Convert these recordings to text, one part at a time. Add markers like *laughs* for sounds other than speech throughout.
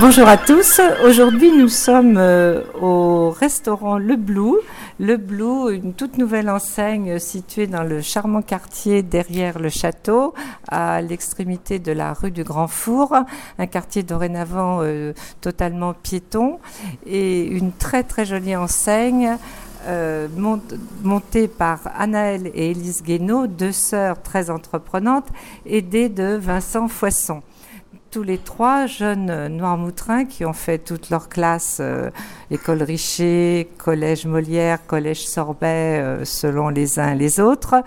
Bonjour à tous. Aujourd'hui, nous sommes euh, au restaurant Le Blue. Le Blue, une toute nouvelle enseigne située dans le charmant quartier derrière le château, à l'extrémité de la rue du Grand Four. Un quartier dorénavant euh, totalement piéton et une très très jolie enseigne. Euh, montée par Anaëlle et Élise Guénaud, deux sœurs très entreprenantes, aidées de Vincent Foisson tous les trois jeunes Noirs-Moutrins qui ont fait toute leur classe, euh, école Richer, collège Molière, collège Sorbet, euh, selon les uns et les autres.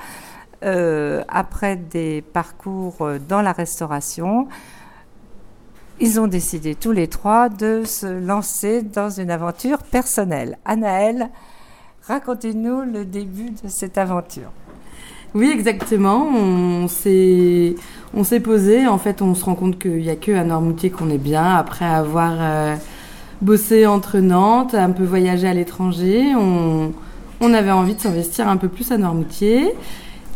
Euh, après des parcours dans la restauration, ils ont décidé tous les trois de se lancer dans une aventure personnelle. Anaëlle, racontez-nous le début de cette aventure. Oui, exactement. On s'est, posé. En fait, on se rend compte qu'il n'y a que à Normoutier qu'on est bien. Après avoir euh, bossé entre Nantes, un peu voyagé à l'étranger, on, avait envie de s'investir un peu plus à Normoutier.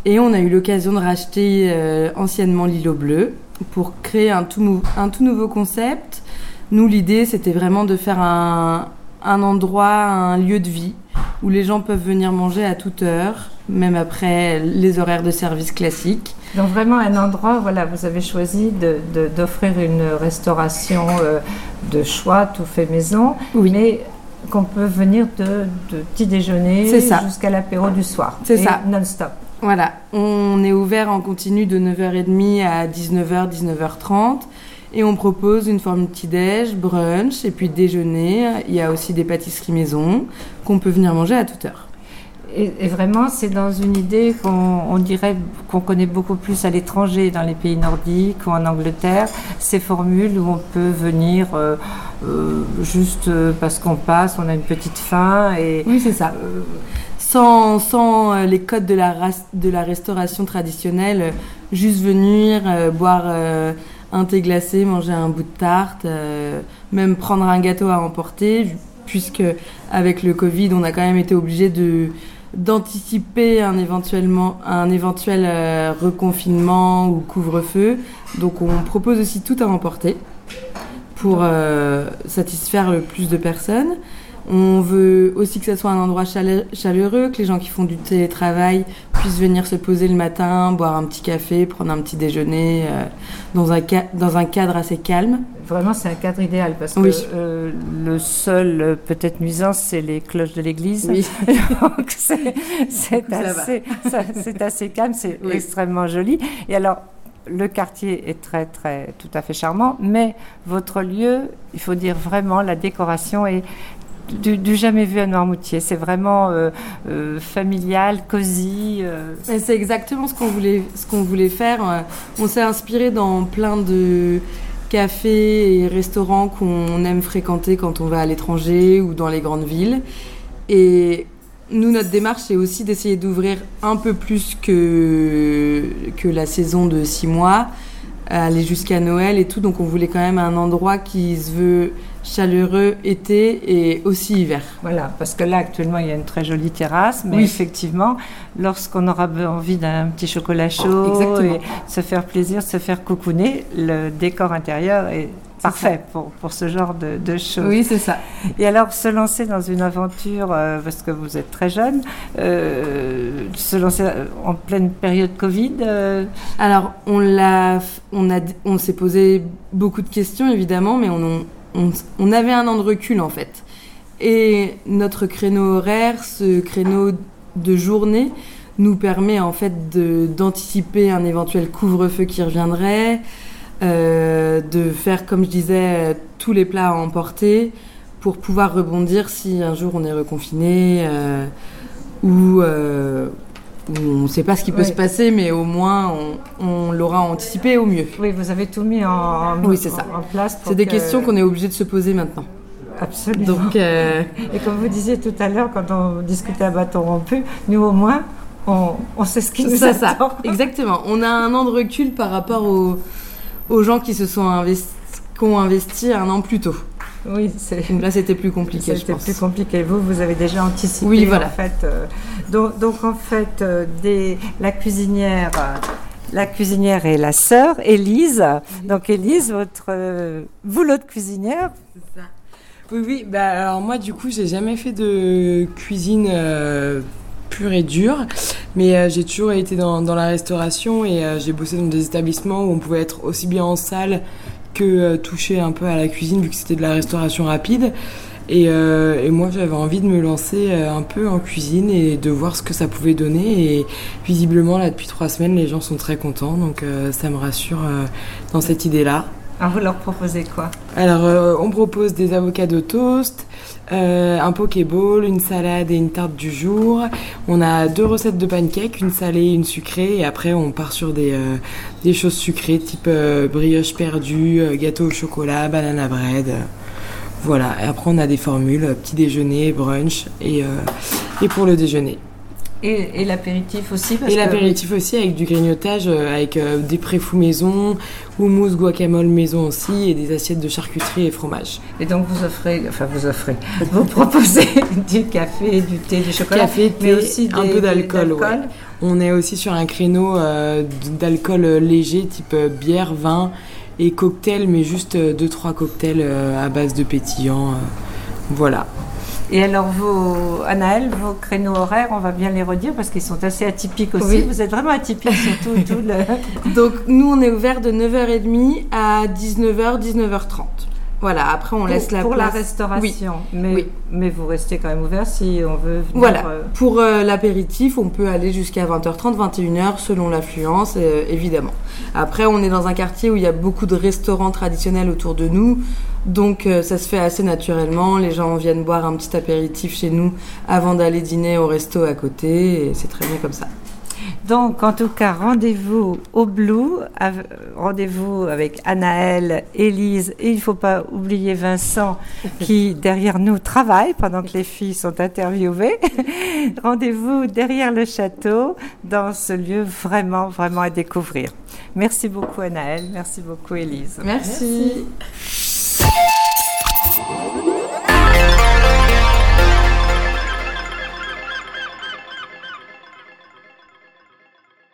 Et on a eu l'occasion de racheter euh, anciennement l'îlot bleu pour créer un tout, nouveau concept. Nous, l'idée, c'était vraiment de faire un endroit, un lieu de vie où les gens peuvent venir manger à toute heure même après les horaires de service classiques. Donc vraiment un endroit, voilà, vous avez choisi d'offrir de, une restauration euh, de choix tout fait maison, oui. mais qu'on peut venir de, petit déjeuner jusqu'à l'apéro du soir. C'est ça. Non-stop. Voilà, on est ouvert en continu de 9h30 à 19h, 19h30. Et on propose une forme petit-déj, brunch et puis déjeuner. Il y a aussi des pâtisseries maison qu'on peut venir manger à toute heure. Et, vraiment, c'est dans une idée qu'on dirait qu'on connaît beaucoup plus à l'étranger, dans les pays nordiques ou en Angleterre, ces formules où on peut venir euh, euh, juste euh, parce qu'on passe, on a une petite faim. Et, oui, c'est ça. sans, sans les codes de la, de la restauration traditionnelle, juste venir boire un thé glacé, manger un bout de tarte, même prendre un gâteau à emporter, puisque avec le Covid, on a quand même été obligé d'anticiper un éventuel euh, reconfinement ou couvre-feu. Donc on propose aussi tout à emporter pour euh, satisfaire le plus de personnes. On veut aussi que ce soit un endroit chaleureux, que les gens qui font du télétravail puissent venir se poser le matin, boire un petit café, prendre un petit déjeuner euh, dans, un dans un cadre assez calme. Vraiment, c'est un cadre idéal parce que euh, le seul euh, peut-être nuisance, c'est les cloches de l'église. Oui. *laughs* Donc c'est assez, assez, calme, c'est extrêmement joli. Et alors, le quartier est très, très, tout à fait charmant, mais votre lieu, il faut dire vraiment, la décoration est du, jamais vu à Noirmoutier. C'est vraiment euh, euh, familial, cosy. Euh. C'est exactement ce qu'on voulait, ce qu'on voulait faire. On s'est inspiré dans plein de cafés et restaurants qu'on aime fréquenter quand on va à l'étranger ou dans les grandes villes. Et nous, notre démarche, c'est aussi d'essayer d'ouvrir un peu plus que, que la saison de six mois, aller jusqu'à Noël et tout. Donc, on voulait quand même un endroit qui se veut chaleureux été et aussi hiver. Voilà, parce que là actuellement il y a une très jolie terrasse, mais effectivement, lorsqu'on aura envie d'un petit chocolat chaud et se faire plaisir, se faire coucouner, le décor intérieur est parfait pour, pour, ce genre de, de, choses. Oui, c'est ça. Et alors, se lancer dans une aventure, euh, parce que vous êtes très jeune, euh, se lancer en pleine période Covid euh, Alors, on, l'a, on, a, on s'est posé beaucoup de questions, évidemment, mais on, on, avait un an de recul en fait. Et notre créneau horaire, ce créneau de journée, nous permet en fait d'anticiper un éventuel couvre-feu qui reviendrait, euh, de faire, comme je disais, tous les plats à emporter pour pouvoir rebondir si un jour on est reconfiné euh, ou, euh, on ne sait pas ce qui peut se passer, mais au moins on, l'aura anticipé au mieux. Oui, vous avez tout mis en, oui, ça. en place. C'est des questions qu'on est obligé de se poser maintenant. Absolument. Donc, euh, Et comme vous disiez tout à l'heure, quand on discutait à bâton rompu, nous au moins, on, sait ce qui nous attend. Ça. Exactement. On a un an de recul par rapport aux, aux gens qui se sont investis, qui ont investi un an plus tôt. Oui, donc là c'était plus compliqué. C'était plus compliqué. Vous, vous avez déjà anticipé. Oui, voilà. En fait, euh, donc, donc, en fait, euh, des, la cuisinière La cuisinière est la sœur, Élise. Donc Élise, votre euh, vous l'autre cuisinière? Ça. Oui, oui. Bah, alors moi, du coup, j'ai jamais fait de cuisine euh, pure et dure, mais euh, j'ai toujours été dans, dans la restauration et euh, j'ai bossé dans des établissements où on pouvait être aussi bien en salle que euh, toucher un peu à la cuisine vu que c'était de la restauration rapide. Et, euh, moi, j'avais envie de me lancer euh, un peu en cuisine et de voir ce que ça pouvait donner. Et visiblement, là, depuis trois semaines, les gens sont très contents, donc ça me rassure dans cette idée-là. Alors, vous leur proposez quoi Alors, euh, on propose des avocats de toast, euh, un pokéball, une salade et une tarte du jour. On a deux recettes de pancakes, une salée et une sucrée. Et après, on part sur des, euh, des choses sucrées, type brioche perdue, gâteau au chocolat, banana bread. voilà. Et après, on a des formules, petit déjeuner, brunch et, et pour le déjeuner. Et, et l'apéritif aussi parce Et que- l'apéritif aussi avec du grignotage, euh, avec euh, des préfous maison, houmous, guacamole maison aussi, et des assiettes de charcuterie et fromage. Et donc vous offrez, enfin vous offrez, *laughs* vous proposez *laughs* du café, du thé, du chocolat, Café, mais thé, aussi un des- peu des- d'alcool. ouais. On est aussi sur un créneau euh, d'alcool léger, type bière, vin et cocktail, mais juste 2-3 cocktails euh, à base de pétillant. euh, voilà. Et alors vos, Anaël, vos créneaux horaires, on va bien les redire parce qu'ils sont assez atypiques aussi. Oui. Vous êtes vraiment atypiques sur tout, *laughs* tout le... Donc nous, on est ouvert de 9h30 à 19h, 19h30. Voilà, après on pour, laisse la pour la place. restauration. Mais, Oui. mais vous restez quand même ouvert si on veut venir. Voilà. euh, Pour euh, l'apéritif, on peut aller jusqu'à 20h30, 21h selon l'affluence, euh, évidemment. Après, on est dans un quartier où il y a beaucoup de restaurants traditionnels autour de nous, donc ça se fait assez naturellement. Les gens viennent boire un petit apéritif chez nous avant d'aller dîner au resto à côté, et c'est très bien comme ça. Donc, en tout cas, rendez-vous au Blue, rendez-vous avec Anaël, Élise, et il ne faut pas oublier Vincent *laughs* qui, derrière nous, travaille pendant que les filles sont interviewées. *laughs* rendez-vous derrière le château, dans ce lieu vraiment, vraiment à découvrir. Merci beaucoup, Anaël. Merci beaucoup, Élise. Merci.